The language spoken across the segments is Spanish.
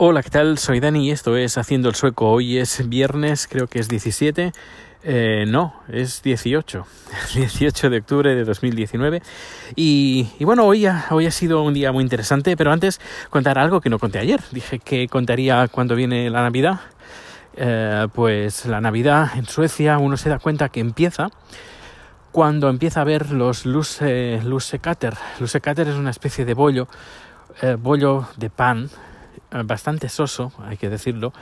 Hola, ¿qué tal? Soy Dani y esto es Haciendo el Sueco. Hoy es viernes, creo que es 17. Eh, no, es 18. 18 de octubre de 2019. Y, y bueno, hoy ha, hoy ha sido un día muy interesante, pero antes contar algo que no conté ayer. Dije que contaría cuando viene la Navidad. Eh, pues la Navidad en Suecia uno se da cuenta que empieza cuando empieza a ver los Luse, Lusekater. Lusekater es una especie de bollo, eh, bollo de pan bastante soso, hay que decirlo,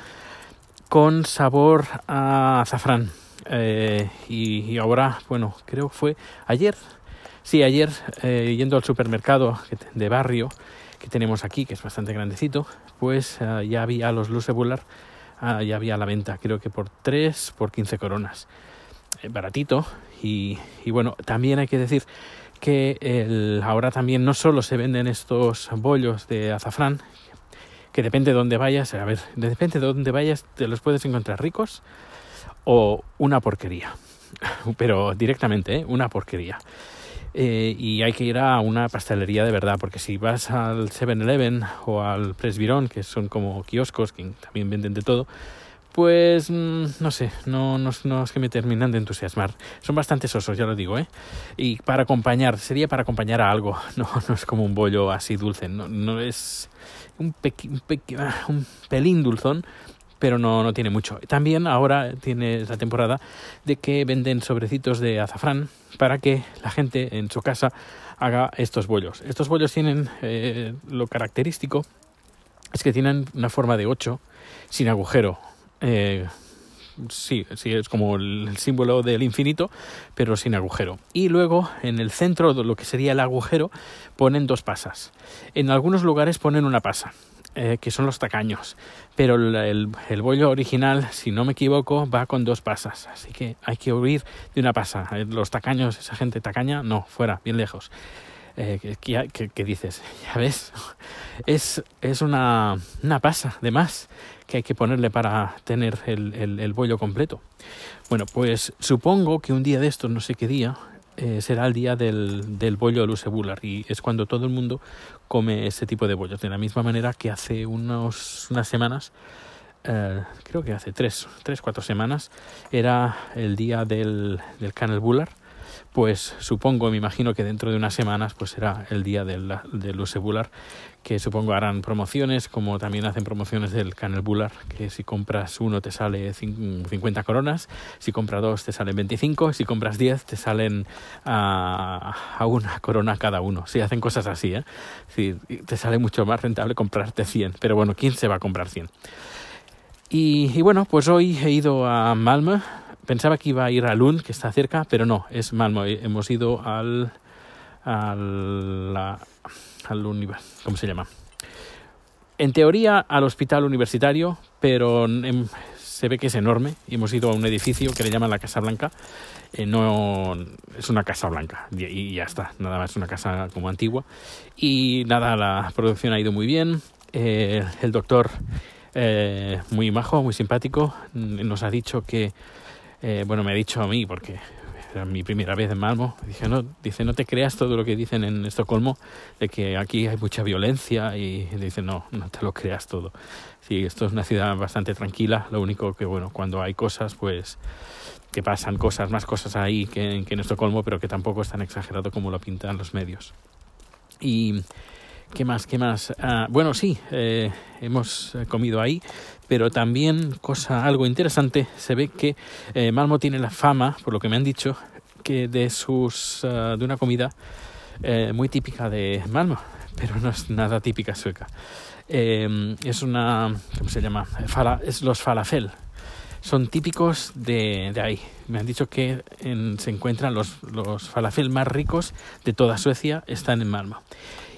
con sabor a azafrán. Eh, y, ahora, bueno, creo que fue ayer, sí, ayer, eh, yendo al supermercado de barrio que tenemos aquí, que es bastante grandecito, pues uh, ya había los Lusebular, uh, ya había la venta, creo que por 3, por 15 coronas. Eh, baratito. Y, bueno, también hay que decir que ahora también no solo se venden estos bollos de azafrán, que depende de dónde vayas, a ver, depende de dónde vayas, te los puedes encontrar ricos o una porquería. Pero directamente, ¿eh? una porquería. Eh, y hay que ir a una pastelería de verdad, porque si vas al 7-Eleven o al Presbirón, que son como kioscos que también venden de todo, pues mmm, no sé, no, no, no, es que me terminan de entusiasmar. Son bastante sosos, ya lo digo, ¿eh? Y para acompañar, sería para acompañar a algo, no, no es como un bollo así dulce, no, no es un, un, pequ un pelín dulzón, pero no, no tiene mucho. También ahora tiene la temporada de que venden sobrecitos de azafrán para que la gente en su casa haga estos bollos. Estos bollos tienen eh, lo característico es que tienen una forma de 8 sin agujero. Eh, sí, sí, es como el, símbolo del infinito, pero sin agujero. Y luego en el centro de lo que sería el agujero ponen dos pasas. En algunos lugares ponen una pasa. Eh, que son los tacaños. Pero el, bollo original, si no me equivoco, va con dos pasas. Así que hay que huir de una pasa. Eh, los tacaños, esa gente tacaña, no, fuera, bien lejos. Eh, ¿qué, qué, qué, dices? Ya ves, es, es una, una, pasa de más que hay que ponerle para tener el, el, bollo completo. Bueno, pues supongo que un día de estos, no sé qué día, eh, será el día del, del bollo lusebular y es cuando todo el mundo come ese tipo de bollos. De la misma manera que hace unos, unas semanas, eh, creo que hace tres, tres, cuatro semanas, era el día del, del Canelbular. Pues supongo, me imagino que dentro de unas semanas pues será el día del, del Lusebular, que supongo harán promociones, como también hacen promociones del Canelbular, que si compras uno te sale 50 coronas, si compras dos te salen 25, si compras 10 te salen a, a una corona cada uno. Si hacen cosas así, ¿eh? Sí, te sale mucho más rentable comprarte 100, pero bueno, ¿quién se va a comprar 100? Y, y bueno, pues hoy he ido a Malmö, pensaba que iba a ir a Lund, que está cerca, pero no, es Malmo. Hemos ido al. al. Al ¿Cómo se llama? En teoría al hospital universitario, pero en, se ve que es enorme. Y hemos ido a un edificio que le llaman la Casa Blanca. Eh, no es una casa blanca y, ya está, nada más, una casa como antigua. Y nada, la producción ha ido muy bien. Eh, el doctor, eh, muy majo, muy simpático, nos ha dicho que eh, bueno, me ha dicho a mí, porque era mi primera vez en Malmo, dije, no, dice, no te creas todo lo que dicen en Estocolmo, de que aquí hay mucha violencia, y dice, no, no te lo creas todo. Sí, esto es una ciudad bastante tranquila, lo único que, bueno, cuando hay cosas, pues, que pasan cosas, más cosas ahí que, que en Estocolmo, pero que tampoco es tan exagerado como lo pintan los medios. Y... ¿Qué más? ¿Qué más? Ah, bueno, sí, eh, hemos comido ahí, pero también, cosa algo interesante, se ve que eh, Malmo tiene la fama, por lo que me han dicho, que de sus uh, de una comida eh, muy típica de Malmo, pero no es nada típica sueca. Eh, es una, ¿cómo se llama? Fala, es los falafel. Son típicos de, de ahí. Me han dicho que se encuentran los, los falafel más ricos de toda Suecia, están en Malmo.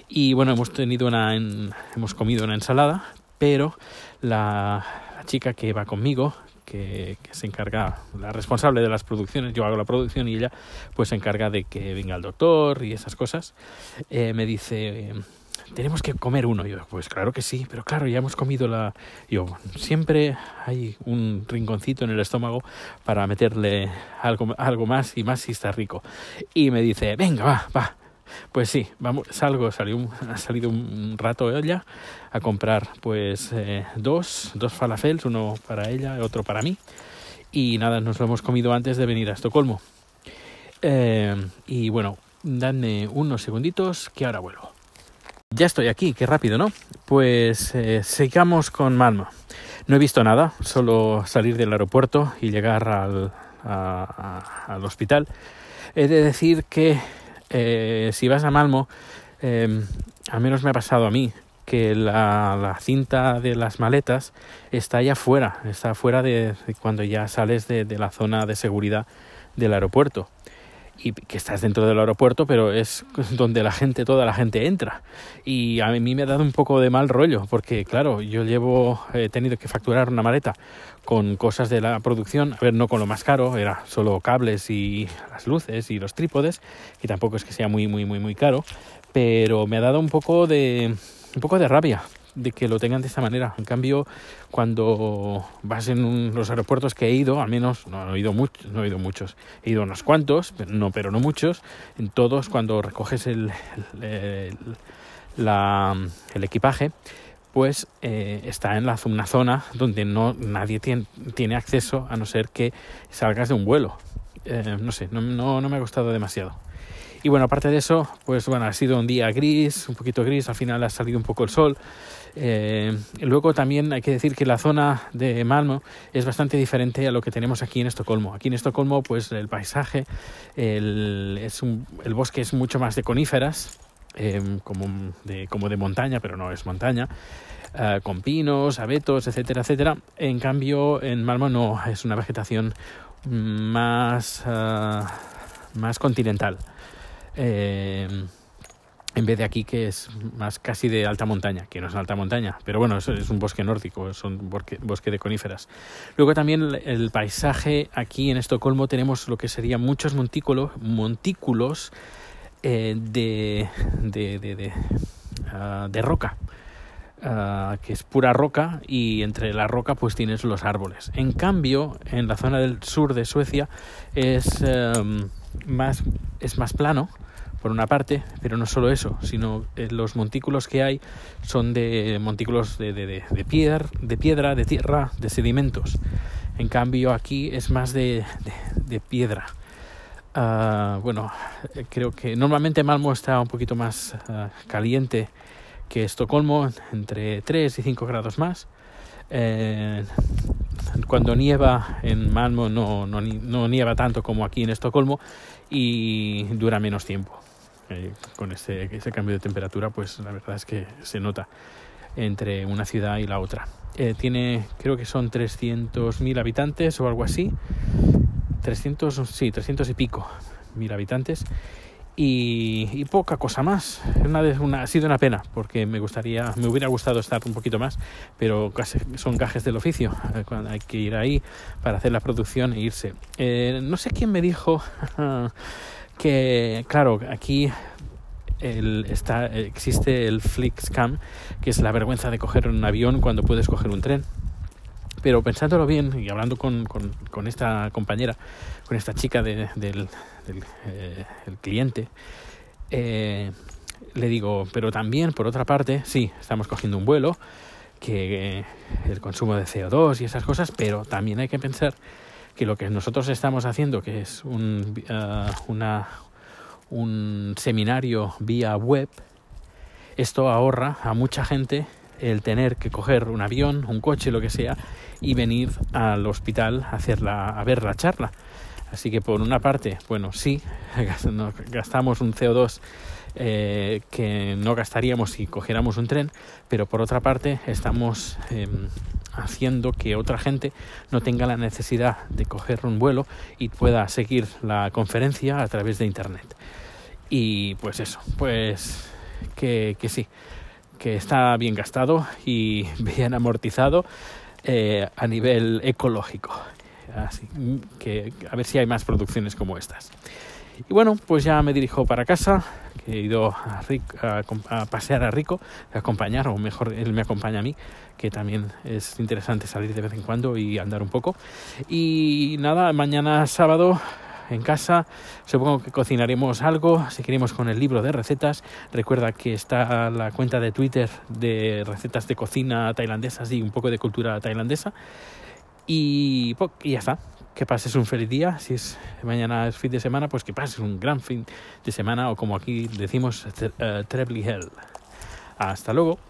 Y bueno, hemos tenido una, en, hemos comido una ensalada, pero la, la chica que va conmigo, que, que, se encarga, la responsable de las producciones, yo hago la producción y ella pues se encarga de que venga el doctor y esas cosas, eh, me dice, tenemos que comer uno. Y yo, pues claro que sí, pero claro, ya hemos comido la... Yo, siempre hay un rinconcito en el estómago para meterle algo, algo más y más si está rico. Y me dice, venga, va, va, Pues sí, vamos, salgo, salió ha salido un rato ella a comprar pues eh, dos, dos falafels, uno para ella otro para mí. Y nada, nos lo hemos comido antes de venir a Estocolmo. Eh, y bueno, dadme unos segunditos que ahora vuelvo. Ya estoy aquí, qué rápido, ¿no? Pues eh, sigamos con Malmo. No he visto nada, solo salir del aeropuerto y llegar al, al hospital. He de decir que eh, si vas a Malmo, eh, al menos me ha pasado a mí, que la, cinta de las maletas está allá afuera, está fuera de, cuando ya sales de la zona de seguridad del aeropuerto y que estás dentro del aeropuerto, pero es donde la gente, toda la gente entra. Y a mí me ha dado un poco de mal rollo, porque claro, yo llevo, he tenido que facturar una maleta con cosas de la producción, a ver, no con lo más caro, era solo cables y las luces y los trípodes, que tampoco es que sea muy, muy, muy, muy caro, pero me ha dado un poco de, un poco de rabia, de que lo tengan de esta manera. En cambio, cuando vas en un, los aeropuertos que he ido, al menos no he ido muchos, no he ido muchos, he ido unos cuantos, pero no, pero no muchos. En todos, cuando recoges el, el, equipaje, pues eh, está en la, una zona donde no nadie tiene, tiene, acceso a no ser que salgas de un vuelo. Eh, no sé, no, no, no me ha gustado demasiado. Y bueno, aparte de eso, pues bueno, ha sido un día gris, un poquito gris, al final ha salido un poco el sol. Eh, luego también hay que decir que la zona de Malmo es bastante diferente a lo que tenemos aquí en Estocolmo. Aquí en Estocolmo, pues el paisaje, el, es el bosque es mucho más de coníferas, eh, como, de, como de montaña, pero no es montaña. Uh, con pinos, abetos, etcétera, etcétera. En cambio, en Malmo no, es una vegetación más, uh, más continental. Eh, en vez de aquí que es más casi de alta montaña, que no es alta montaña, pero bueno, es un bosque nórdico, es un bosque, de coníferas. Luego también el, paisaje aquí en Estocolmo tenemos lo que serían muchos montículos, montículos eh, de, de, de, de, de roca. Uh, que es pura roca y entre la roca pues tienes los árboles. En cambio, en la zona del sur de Suecia es, um, más, es más plano, por una parte, pero no solo eso, sino eh, los montículos que hay son de montículos de, de, de, piedra, de piedra, de tierra, de sedimentos. En cambio aquí es más de, piedra. Uh, bueno, creo que normalmente Malmo está un poquito más uh, caliente que Estocolmo, entre 3 y 5 grados más. Eh, cuando nieva en Malmo no, no, no nieva tanto como aquí en Estocolmo y dura menos tiempo eh, con ese, ese, cambio de temperatura, pues la verdad es que se nota entre una ciudad y la otra. Eh, tiene, creo que son 300.000 habitantes o algo así. 300, sí, 300 y pico mil habitantes. Y, poca cosa más. Una, una, ha sido una pena porque me gustaría, me hubiera gustado estar un poquito más, pero casi son gajes del oficio. Eh, hay que ir ahí para hacer la producción e irse. No sé quién me dijo que, claro, aquí el, está, existe el Flixcam, que es la vergüenza de coger un avión cuando puedes coger un tren. Pero pensándolo bien y hablando con, con, esta compañera, con esta chica de, del, eh, cliente, eh, le digo, pero también, por otra parte, sí, estamos cogiendo un vuelo, que eh, el consumo de CO2 y esas cosas, pero también hay que pensar que lo que nosotros estamos haciendo, que es un, uh, una, un seminario vía web, esto ahorra a mucha gente el tener que coger un avión, un coche, lo que sea, y venir al hospital a, hacer la, a ver la charla. Así que por una parte, bueno, sí, gastamos un CO2 eh, que no gastaríamos si cogiéramos un tren, pero por otra parte estamos eh, haciendo que otra gente no tenga la necesidad de coger un vuelo y pueda seguir la conferencia a través de internet. Y pues eso, pues que, que sí, que está bien gastado y bien amortizado eh, a nivel ecológico. Así que a ver si hay más producciones como estas. Y bueno, pues ya me dirijo para casa, que he ido a, pasear a Rico, a acompañar, o mejor, él me acompaña a mí, que también es interesante salir de vez en cuando y andar un poco. Y nada, mañana sábado en casa. Supongo que cocinaremos algo, seguiremos con el libro de recetas. Recuerda que está la cuenta de Twitter de recetas de cocina tailandesas y un poco de cultura tailandesa. Y, y ya está. Que pases un feliz día. Si es mañana es fin de semana, pues que pases un gran fin de semana o como aquí decimos, uh, Trebly Hell. Hasta luego.